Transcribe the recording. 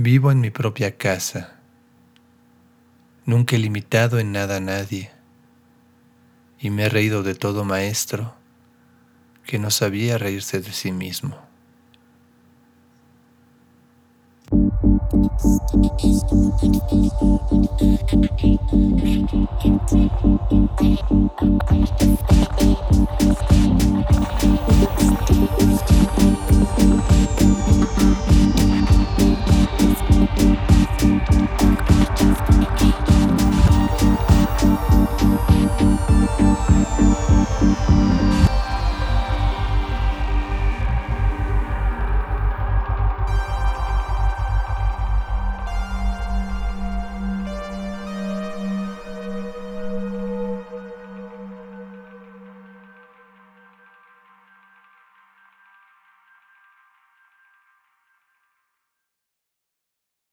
Vivo en mi propia casa. Nunca he limitado en nada a nadie. Y me he reído de todo maestro que no sabía reírse de sí mismo. you